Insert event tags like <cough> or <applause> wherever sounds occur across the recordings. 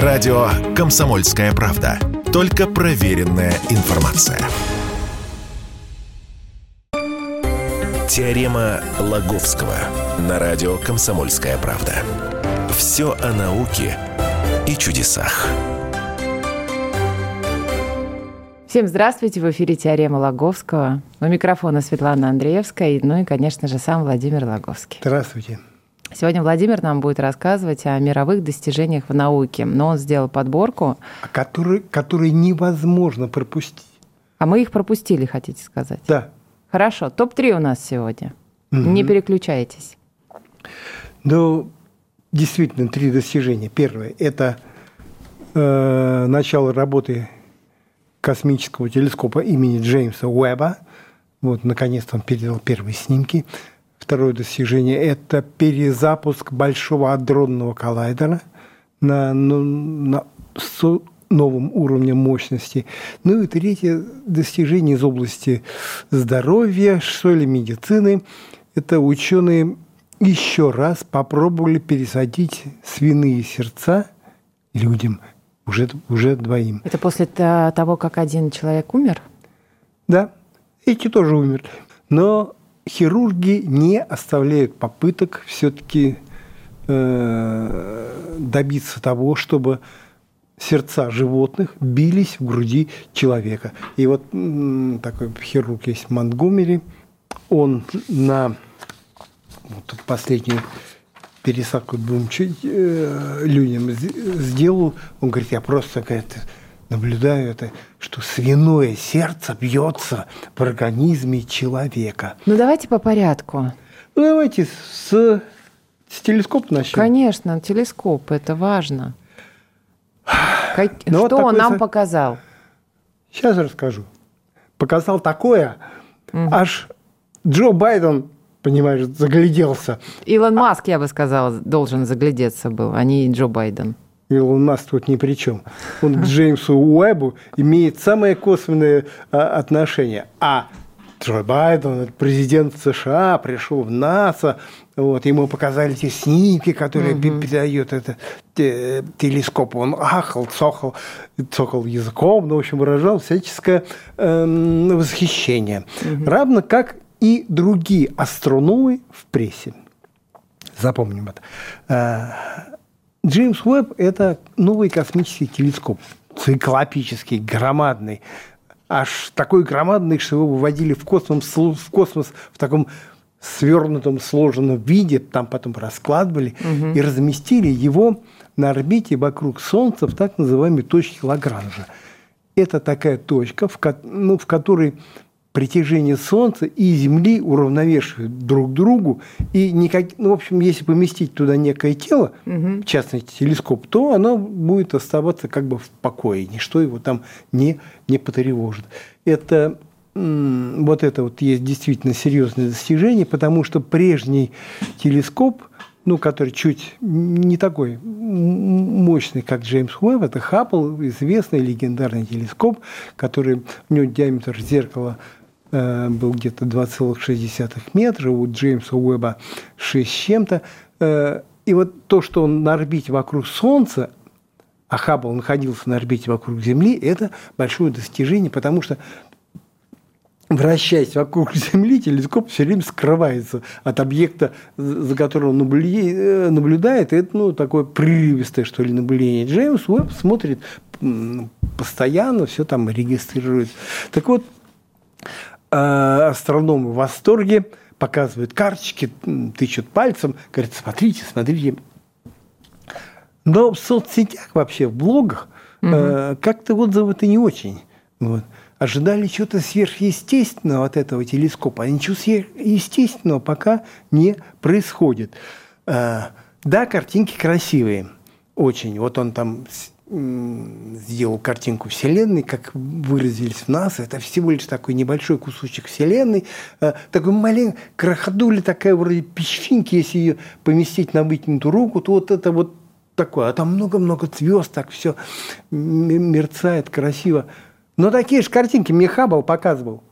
Радио «Комсомольская правда». Только проверенная информация. Теорема Лаговского на радио «Комсомольская правда». Все о науке и чудесах. Всем здравствуйте! В эфире «Теорема Лаговского». У микрофона Светлана Андреевская, ну и, конечно же, сам Владимир Лаговский. Здравствуйте. Сегодня Владимир нам будет рассказывать о мировых достижениях в науке. Но он сделал подборку. А которые, которые невозможно пропустить. А мы их пропустили, хотите сказать? Да. Хорошо. Топ-3 у нас сегодня. Угу. Не переключайтесь. Ну, действительно, три достижения. Первое – это э, начало работы космического телескопа имени Джеймса Уэба. Вот, наконец-то он передал первые снимки. Второе достижение – это перезапуск Большого адронного коллайдера на, ну, на, с новым уровнем мощности. Ну и третье достижение из области здоровья, что ли, медицины – это ученые еще раз попробовали пересадить свиные сердца людям, уже, уже двоим. Это после того, как один человек умер? Да, эти тоже умерли. Но хирурги не оставляют попыток все-таки э, добиться того, чтобы сердца животных бились в груди человека. И вот такой хирург есть Монтгомери, он на вот, последнюю пересадку двум э, людям сделал, он говорит, я просто говорит, наблюдаю это, что свиное сердце бьется в организме человека. Ну давайте по порядку. Ну давайте с, с телескопа начнем. Конечно, телескоп, это важно. Как, ну, что вот он нам показал? Сейчас расскажу. Показал такое, угу. аж Джо Байден, понимаешь, загляделся. Илон Маск, я бы сказала, должен заглядеться был, а не Джо Байден. Илон Маск тут ни при чем. Он к Джеймсу Уэбу имеет самое косвенное а, отношение. А Джо Байден, президент США, пришел в НАСА, вот, ему показали те снимки, которые угу. передает этот те, телескоп. Он ахал, цокал, цокал языком, ну, в общем, выражал всяческое э, восхищение. Угу. Равно как и другие астрономы в прессе. Запомним это. Джеймс Уэбб – это новый космический телескоп, циклопический, громадный, аж такой громадный, что его выводили в космос, в космос в таком свернутом, сложенном виде, там потом раскладывали угу. и разместили его на орбите вокруг Солнца в так называемой точке Лагранжа. Это такая точка, в, ну, в которой притяжение Солнца и Земли уравновешивают друг другу. И никак, ну, в общем, если поместить туда некое тело, угу. в частности телескоп, то оно будет оставаться как бы в покое, ничто его там не, не потревожит. Это вот это вот есть действительно серьезное достижение, потому что прежний телескоп, ну, который чуть не такой мощный, как Джеймс Уэбб, это Хаббл, известный легендарный телескоп, который у него диаметр зеркала был где-то 2,6 метра, у Джеймса Уэба 6 с чем-то. Э, и вот то, что он на орбите вокруг Солнца, а Хаббл находился на орбите вокруг Земли, это большое достижение, потому что вращаясь вокруг <laughs> Земли, телескоп все время скрывается от объекта, за которым он э, наблюдает. Это ну, такое прерывистое, что ли, наблюдение. Джеймс Уэбб смотрит постоянно, все там регистрирует. Так вот, Э, астрономы в восторге, показывают карточки, тычут пальцем, говорят, смотрите, смотрите. Но в соцсетях вообще, в блогах, угу. как-то отзывы-то не очень. Вот. Ожидали чего-то сверхъестественного от этого телескопа, а ничего сверхъестественного пока не происходит. Э, да, картинки красивые, очень. Вот он там сделал картинку Вселенной, как выразились в нас, это всего лишь такой небольшой кусочек Вселенной, э, такой маленький, крохотуля такая вроде песчинки, если ее поместить на вытянутую руку, то вот это вот такое, а там много-много звезд, так все мерцает красиво. Но такие же картинки мне Хаббл показывал.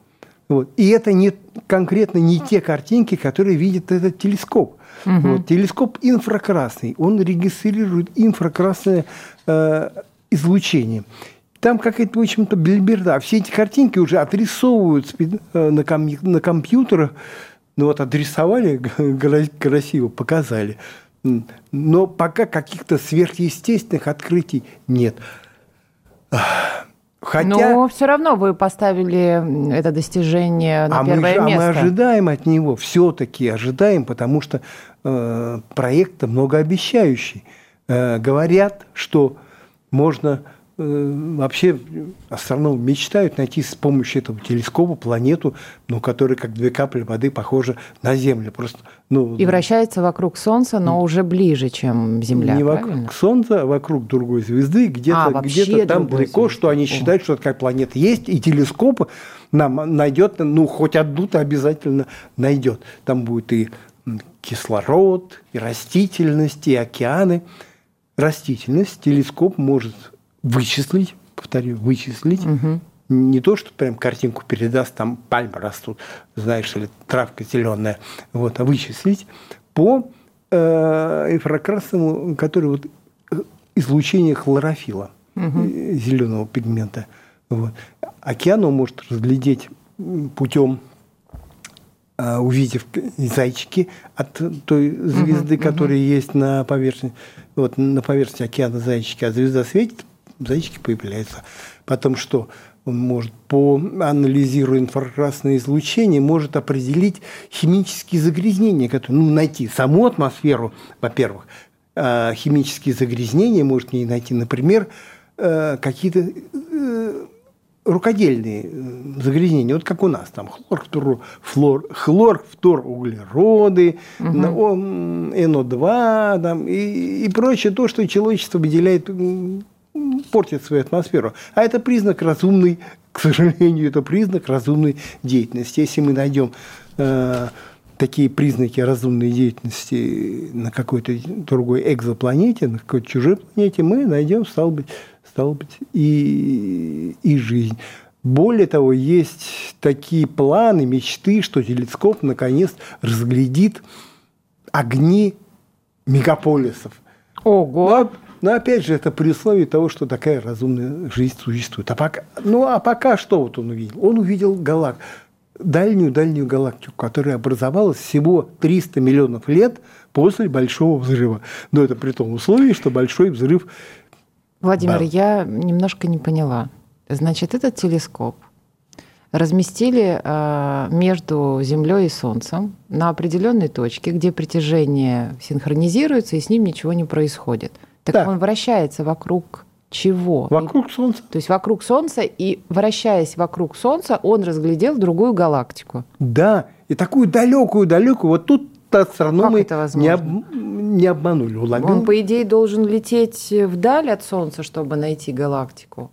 Вот. И это не, конкретно не те картинки, которые видит этот телескоп. Угу. Вот. Телескоп инфракрасный, он регистрирует инфракрасное э, излучение. Там какая-то, в общем-то, бельберда. Все эти картинки уже отрисовывают э, на, ком- на компьютерах. Ну вот отрисовали <laughs> красиво, показали. Но пока каких-то сверхъестественных открытий нет. Хотя... Но все равно вы поставили это достижение на а первое мы, место. А мы ожидаем от него, все-таки ожидаем, потому что э, проект многообещающий. Э, говорят, что можно вообще астрономы мечтают найти с помощью этого телескопа планету, ну, которая как две капли воды похожа на Землю. Просто, ну, и вращается вокруг Солнца, но уже ближе, чем Земля. Не правильно? вокруг Солнца, а вокруг другой звезды, где-то а, где там далеко, звезды. что они считают, что такая планета есть, и телескоп нам найдет, ну, хоть одну-то обязательно найдет. Там будет и кислород, и растительность, и океаны. Растительность телескоп может вычислить, повторю, вычислить. Угу. Не то, что прям картинку передаст, там пальмы растут, знаешь, или травка зеленая, вот, а вычислить по э, инфракрасному, который вот э, излучение хлорофила, угу. зеленого пигмента. Вот. Океан он может разглядеть путем э, увидев зайчики от той звезды, угу, которая угу. есть на поверхности, вот на поверхности океана зайчики, а звезда светит, зайчики появляются. Потом что? Он может, по анализируя инфракрасное излучение, может определить химические загрязнения, которые, ну, найти саму атмосферу, во-первых, а химические загрязнения может не найти, например, э, какие-то э, рукодельные э, загрязнения, вот как у нас, там хлор, фтор, флор, хлор, фтор, углероды, угу. НО2 там, и, и прочее, то, что человечество выделяет портит свою атмосферу. А это признак разумной, к сожалению, это признак разумной деятельности. Если мы найдем э, такие признаки разумной деятельности на какой-то другой экзопланете, на какой-то чужой планете, мы найдем, стало быть, стало быть и, и жизнь. Более того, есть такие планы, мечты, что телескоп наконец разглядит огни мегаполисов. Ого! Но, но опять же, это при условии того, что такая разумная жизнь существует. А пока, ну а пока что вот он увидел? Он увидел галак, дальнюю-дальнюю галактику, которая образовалась всего 300 миллионов лет после Большого взрыва. Но это при том условии, что Большой взрыв... Владимир, да. я немножко не поняла. Значит, этот телескоп разместили а, между Землей и Солнцем на определенной точке, где притяжение синхронизируется, и с ним ничего не происходит – так да. он вращается вокруг чего? Вокруг Солнца. То есть вокруг Солнца, и вращаясь вокруг Солнца, он разглядел другую галактику. Да, и такую далекую-далекую, вот тут астрономы не, об, не обманули. Уловил. Он, по идее, должен лететь вдаль от Солнца, чтобы найти галактику.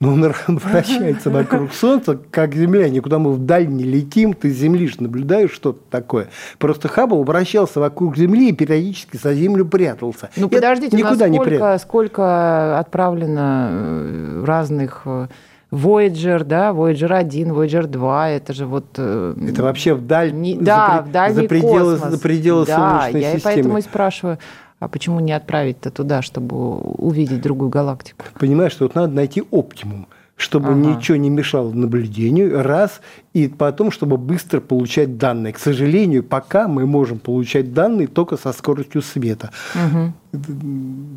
Но он вращается <laughs> вокруг Солнца, как Земля. Никуда мы вдаль не летим, ты с Земли же наблюдаешь что-то такое. Просто Хаббл вращался вокруг Земли и периодически за Землю прятался. Ну, подождите, никуда не сколько, сколько отправлено э, разных э, Voyager, да, Voyager 1, Voyager 2, это же вот... Э, это вообще вдаль, не, да, за, в дальний за пределы, космос. За пределы да, Солнечной я системы. и поэтому и спрашиваю, а почему не отправить-то туда, чтобы увидеть другую галактику? Понимаешь, что вот надо найти оптимум чтобы ага. ничего не мешало наблюдению, раз, и потом, чтобы быстро получать данные. К сожалению, пока мы можем получать данные только со скоростью света. Угу.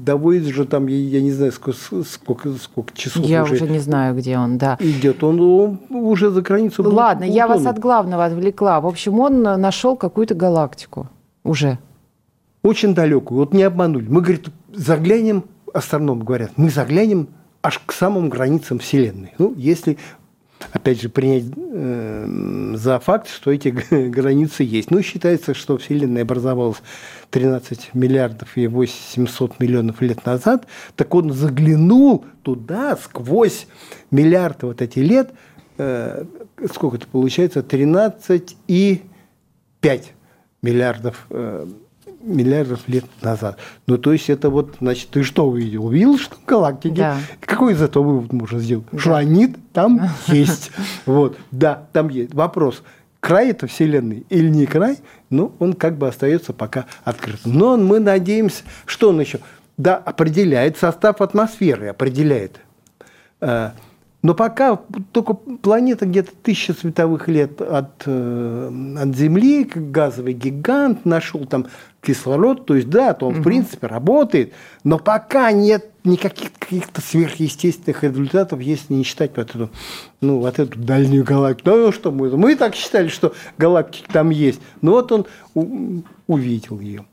Доводит же там, я, не знаю, сколько, сколько, сколько часов Я уже, уже не знаю, где он, да. Идет. Он, он уже за границу. Ладно, я вас от главного отвлекла. В общем, он нашел какую-то галактику уже очень далекую. Вот не обманули. Мы, говорит, заглянем, астрономы говорят, мы заглянем аж к самым границам Вселенной. Ну, если, опять же, принять э, за факт, что эти <laughs> границы есть. Ну, считается, что Вселенная образовалась 13 миллиардов и 800 миллионов лет назад, так он заглянул туда сквозь миллиарды вот эти лет, э, сколько это получается, 13 и 5 миллиардов э, миллиардов лет назад. Ну, то есть это вот, значит, ты что увидел? Увидел, что галактики? Да. Какой из этого вывод можно сделать? Да. Что они там есть. Вот, да, там есть. Вопрос, край это Вселенной или не край, ну, он как бы остается пока открытым. Но мы надеемся, что он еще? Да, определяет состав атмосферы, определяет. Но пока только планета где-то тысяча световых лет от, э, от Земли, как газовый гигант, нашел там кислород, то есть да, то он угу. в принципе работает, но пока нет никаких каких-то сверхъестественных результатов, если не считать вот эту, ну, вот эту дальнюю галактику. Ну, что мы, мы так считали, что галактики там есть, но вот он увидел ее.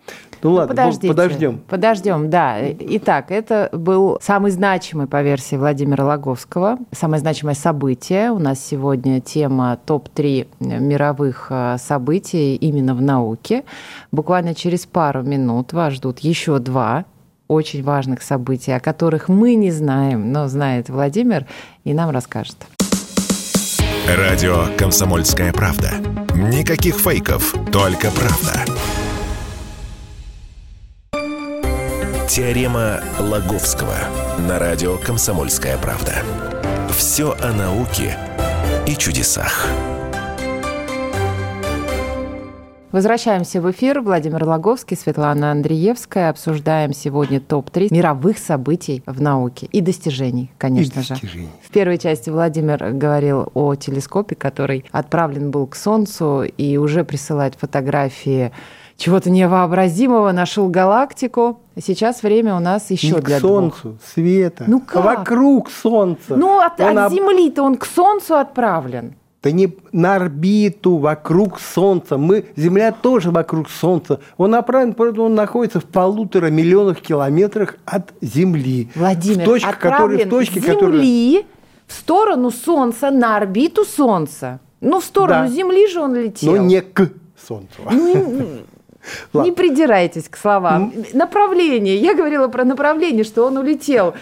Ну ладно, Подождите, подождем. Подождем, да. Итак, это был самый значимый по версии Владимира Логовского, самое значимое событие. У нас сегодня тема топ-3 мировых э, событий именно в науке. Буквально через пару минут вас ждут еще два очень важных событий, о которых мы не знаем, но знает Владимир и нам расскажет. Радио «Комсомольская правда». Никаких фейков, только правда. Теорема Лаговского на радио «Комсомольская правда». Все о науке и чудесах. Возвращаемся в эфир. Владимир Логовский, Светлана Андреевская. Обсуждаем сегодня топ-3 мировых событий в науке и достижений, конечно и достижений. же. В первой части Владимир говорил о телескопе, который отправлен был к Солнцу и уже присылает фотографии чего-то невообразимого, нашел галактику. Сейчас время у нас еще Не для к Солнцу, двух. Света. Ну как? Вокруг Солнца. Ну от, от об... Земли-то он к Солнцу отправлен. Да не на орбиту, вокруг Солнца. Мы, Земля тоже вокруг Солнца. Он направлен, он находится в полутора миллионах километрах от Земли. Владимир, в точке, который, в точке, Земли которая... в сторону Солнца, на орбиту Солнца. Ну, в сторону да. Земли же он летел. Но не к Солнцу. Ну, <laughs> Ладно. Не придирайтесь к словам. Направление. Я говорила про направление, что он улетел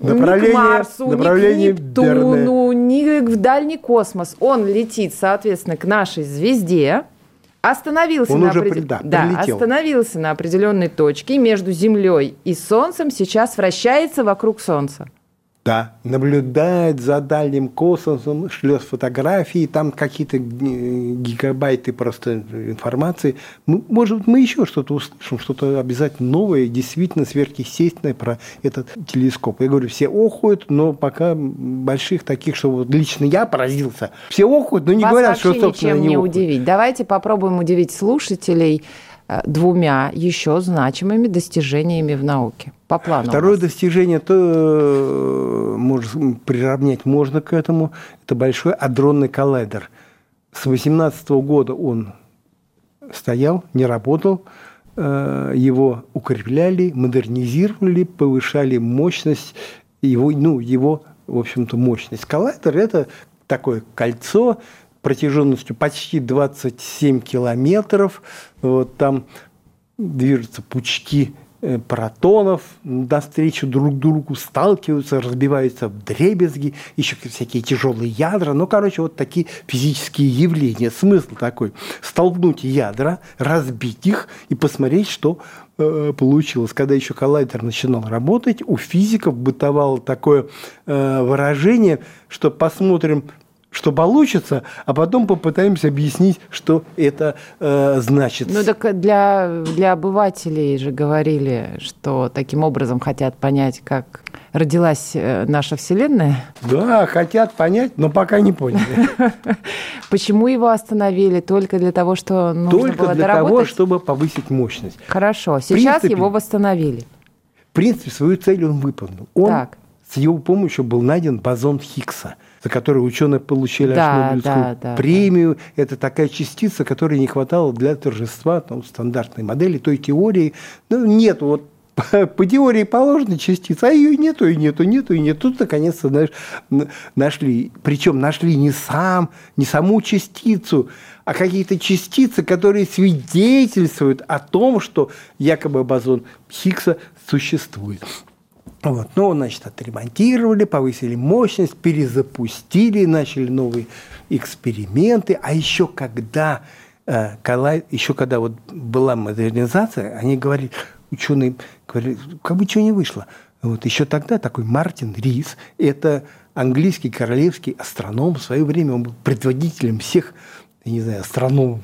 направление, не к Марсу, направление не к Нептуну, не в дальний космос. Он летит, соответственно, к нашей звезде. Остановился, он на уже опред... да, да, остановился на определенной точке между Землей и Солнцем, сейчас вращается вокруг Солнца. Да, наблюдает за дальним космосом, шлет фотографии, там какие-то гигабайты просто информации. Может, мы еще что-то услышим, что-то обязательно новое, действительно сверхъестественное про этот телескоп. Я говорю, все охуют, но пока больших таких, что вот лично я поразился. Все охуют, но не Вас говорят, что, собственно, ничем не, не удивить. Давайте попробуем удивить слушателей Э, двумя еще значимыми достижениями в науке по плану. Второе достижение, то э, может, приравнять можно к этому, это большой адронный коллайдер. С 18 года он стоял, не работал, э, его укрепляли, модернизировали, повышали мощность, его, ну, его в общем-то, мощность. Коллайдер – это такое кольцо, протяженностью почти 27 километров. Вот там движутся пучки э, протонов навстречу друг другу, сталкиваются, разбиваются в дребезги, еще всякие тяжелые ядра. Ну, короче, вот такие физические явления. Смысл такой – столкнуть ядра, разбить их и посмотреть, что э, получилось. Когда еще коллайдер начинал работать, у физиков бытовало такое э, выражение, что посмотрим что получится, а потом попытаемся объяснить, что это э, значит. Ну так для, для обывателей же говорили, что таким образом хотят понять, как родилась э, наша Вселенная. Да, хотят понять, но пока не поняли. <laughs> Почему его остановили? Только для того, что нужно Только было для доработать? того, чтобы повысить мощность. Хорошо, сейчас принципе, его восстановили. В принципе, свою цель он выполнил. Он так. с его помощью был найден бозон Хиггса – за которую ученые получили да, Нобелевскую да, да, премию. Да. Это такая частица, которой не хватало для торжества там, стандартной модели, той теории. Ну, нет, вот <laughs> по теории положена частица, а ее нету, и нету, нету, и нету. Тут, наконец-то, знаешь, нашли. Причем нашли не сам, не саму частицу, а какие-то частицы, которые свидетельствуют о том, что якобы бозон Хиггса существует. Вот. Ну, значит, отремонтировали, повысили мощность, перезапустили, начали новые эксперименты. А еще когда э, коллайд, еще когда вот была модернизация, они говорили, ученые говорили, как бы ничего не вышло. Вот еще тогда такой Мартин Рис, это английский королевский астроном, в свое время он был предводителем всех, я не знаю, астрономов,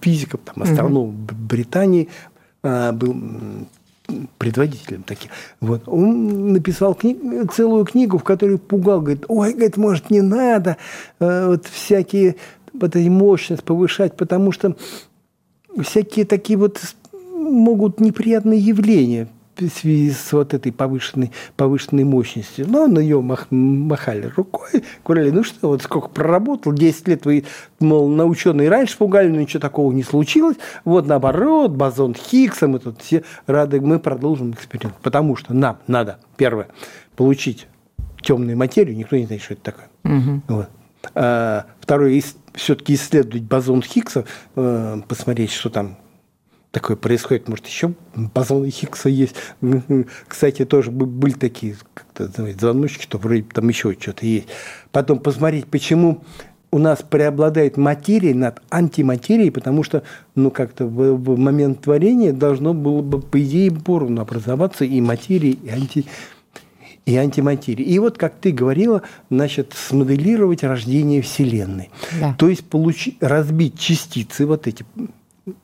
физиков, там, астрономов mm-hmm. Британии, а, был предводителем таким. Вот. Он написал книг, целую книгу, в которой пугал, говорит, ой, говорит, может, не надо э, вот всякие вот эти мощность повышать, потому что всякие такие вот могут неприятные явления в связи с вот этой повышенной, повышенной мощностью. Но на ее мах, махали рукой, говорили, ну что, вот сколько проработал, 10 лет вы, мол, на ученые раньше пугали, но ничего такого не случилось. Вот наоборот, бозон Хиггса, мы тут все рады, мы продолжим эксперимент. Потому что нам надо, первое, получить темную материю, никто не знает, что это такое. Угу. Вот. А, второе, все-таки исследовать бозон Хиггса, э, посмотреть, что там такое происходит. Может, еще бозоны Хиггса есть. Кстати, тоже были такие звоночки, что вроде там еще что-то есть. Потом посмотреть, почему у нас преобладает материя над антиматерией, потому что, ну, как-то в, в момент творения должно было бы, по идее, поровну образоваться и материя, и анти и антиматерии. И вот, как ты говорила, значит, смоделировать рождение Вселенной. Да. То есть получить, разбить частицы, вот эти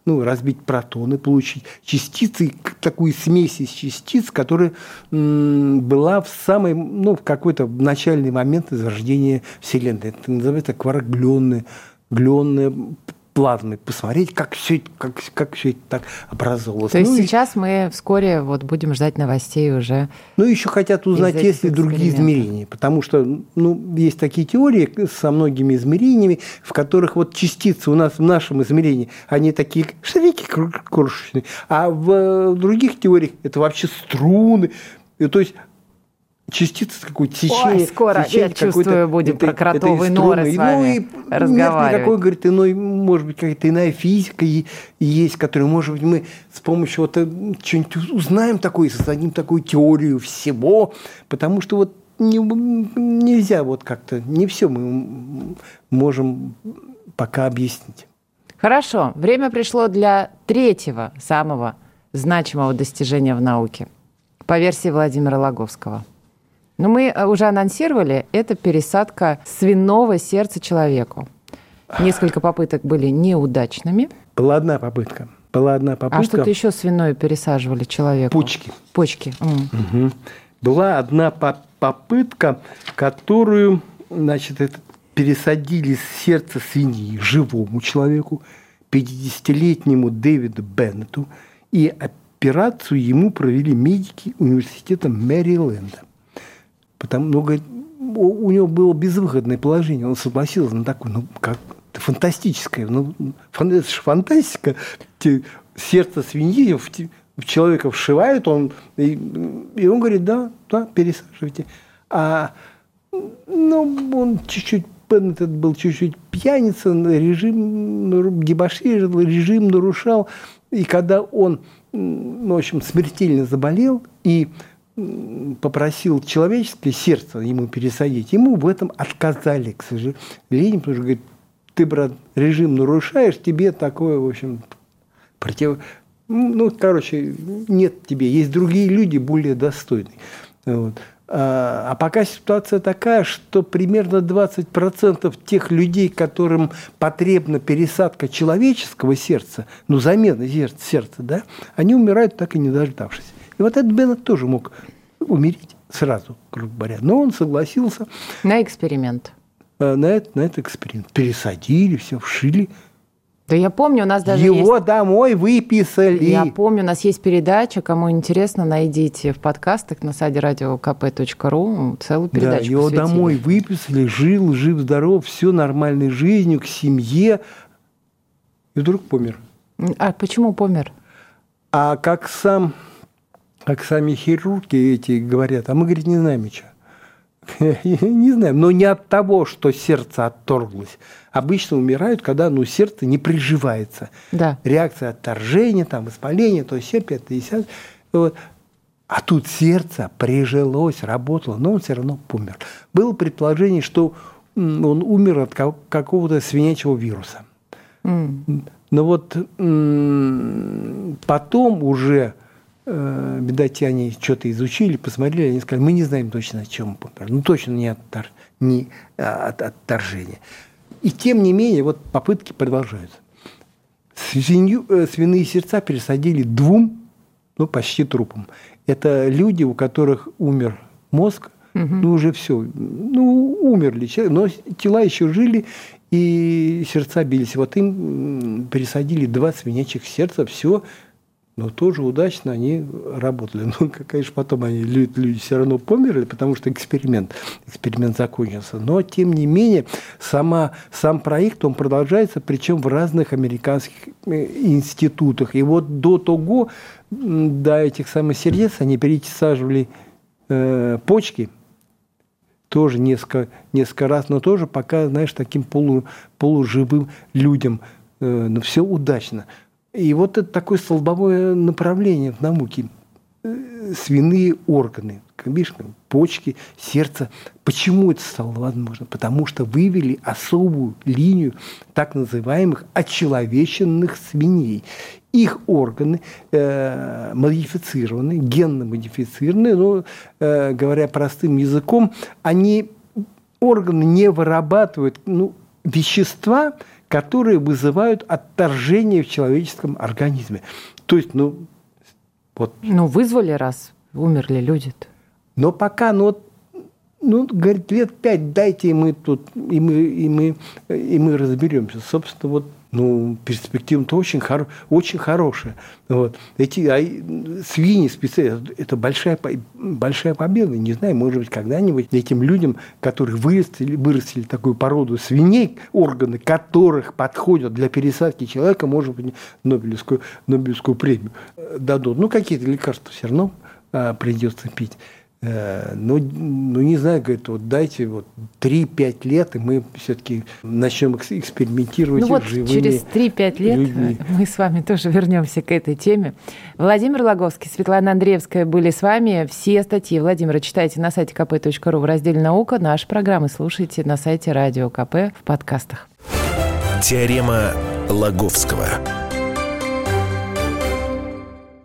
ну, разбить протоны, получить частицы, такую смесь из частиц, которая была в самый, ну, в какой-то начальный момент зарождения Вселенной. Это называется кваркгленная, гленная плазмой, посмотреть, как все, как, как все это так образовалось. То есть ну, сейчас и... мы вскоре вот будем ждать новостей уже. Ну, еще хотят узнать, есть ли другие измерения, потому что ну, есть такие теории со многими измерениями, в которых вот частицы у нас в нашем измерении, они такие шарики крошечные, а в других теориях это вообще струны. И, то есть частица какое-то течение. Ой, скоро, течение я чувствую, будем это, про кротовые норы с вами ну, и разговаривать. Нет никакой, говорит, иной, может быть, какая-то иная физика есть, которую, может быть, мы с помощью вот э, что-нибудь узнаем такое, создадим такую теорию всего, потому что вот не, нельзя вот как-то, не все мы можем пока объяснить. Хорошо, время пришло для третьего самого значимого достижения в науке по версии Владимира Логовского – но мы э, уже анонсировали, это пересадка свиного сердца человеку. Несколько попыток были неудачными. Была одна попытка. Была одна попытка. А что-то еще свиное пересаживали человеку? Почки. Почки. Угу. Была одна попытка, которую, значит, это пересадили сердце свиньи живому человеку, 50-летнему Дэвиду Беннету, и операцию ему провели медики университета Мэриленда. Потому, ну, говорит, у него было безвыходное положение. Он согласился на такое, ну, как фантастическое. Ну, фан, это же фантастика. Сердце свиньи в, в человека вшивают, он, и, и он говорит, да, да, пересаживайте. А ну, он чуть-чуть этот был чуть-чуть пьяница, режим дебоширил, режим нарушал. И когда он, ну, в общем, смертельно заболел, и попросил человеческое сердце ему пересадить, ему в этом отказали, к сожалению, потому что, говорит, ты, брат, режим нарушаешь, тебе такое, в общем, против... Ну, короче, нет тебе, есть другие люди более достойные. Вот. А, а пока ситуация такая, что примерно 20% тех людей, которым потребна пересадка человеческого сердца, ну, замена сердца, да, они умирают так и не дождавшись. И вот этот Беннет тоже мог умереть сразу, грубо говоря. Но он согласился. На эксперимент. Э, на, этот, на этот эксперимент. Пересадили, все, вшили. Да я помню, у нас даже Его есть... домой выписали. Я помню, у нас есть передача, кому интересно, найдите в подкастах на сайте radiokp.ru целую передачу Да, его посвятили. домой выписали, жил, жив-здоров, все нормальной жизнью, к семье. И вдруг помер. А почему помер? А как сам, как сами хирурги эти говорят, а мы, говорит, не знаем ничего. <laughs> Не знаем, но не от того, что сердце отторглось. Обычно умирают, когда ну, сердце не приживается. Да. Реакция отторжения, там, воспаления, то есть все 50. Вот. А тут сердце прижилось, работало, но он все равно помер. Было предположение, что он умер от какого-то свинячьего вируса. Mm. Но вот потом уже э, бедотяне что-то изучили, посмотрели, они сказали, мы не знаем точно, о чем помер. Ну, точно не, оттор, не а, от отторжения. И тем не менее, вот попытки продолжаются. Свинью, э, свиные сердца пересадили двум, ну, почти трупам. Это люди, у которых умер мозг, угу. ну, уже все, ну, умерли, но тела еще жили, и сердца бились. Вот им пересадили два свинячьих сердца, все, но тоже удачно они работали. <laughs> Ну, конечно, потом они, люди, люди все равно померли, потому что эксперимент, эксперимент закончился. Но, тем не менее, сама, сам проект, он продолжается, причем в разных американских э, институтах. И вот до того, до этих самых сердец, они пересаживали э, почки – тоже несколько, несколько раз, но тоже пока, знаешь, таким полу, полуживым людям. Э, но все удачно. И вот это такое столбовое направление в науке. Э, свиные органы, видишь, почки, сердце. Почему это стало возможно? Потому что вывели особую линию так называемых очеловеченных свиней их органы э, модифицированы, генно модифицированы, но, э, говоря простым языком, они, органы не вырабатывают ну, вещества, которые вызывают отторжение в человеческом организме. То есть, ну, вот. Ну, вызвали раз, умерли люди-то. Но пока, ну, ну, говорит, лет пять дайте, и мы тут, и мы, и мы, и мы разберемся. Собственно, вот ну, перспектива-то очень, хор, очень хорошая. Вот. Эти а, свиньи специально, это большая, большая победа. Не знаю, может быть, когда-нибудь этим людям, которые вырастили, вырастили такую породу свиней, органы которых подходят для пересадки человека, может быть, Нобелевскую, Нобелевскую премию дадут. Ну, какие-то лекарства все равно а, придется пить. Э, ну, ну, не знаю, говорит, вот дайте вот 3-5 лет, и мы все-таки начнем экспериментировать ну вот живыми через 3-5 лет людьми. мы с вами тоже вернемся к этой теме. Владимир Логовский, Светлана Андреевская были с вами. Все статьи Владимира читайте на сайте kp.ru в разделе «Наука». Наши программы слушайте на сайте Радио КП в подкастах. Теорема Лаговского.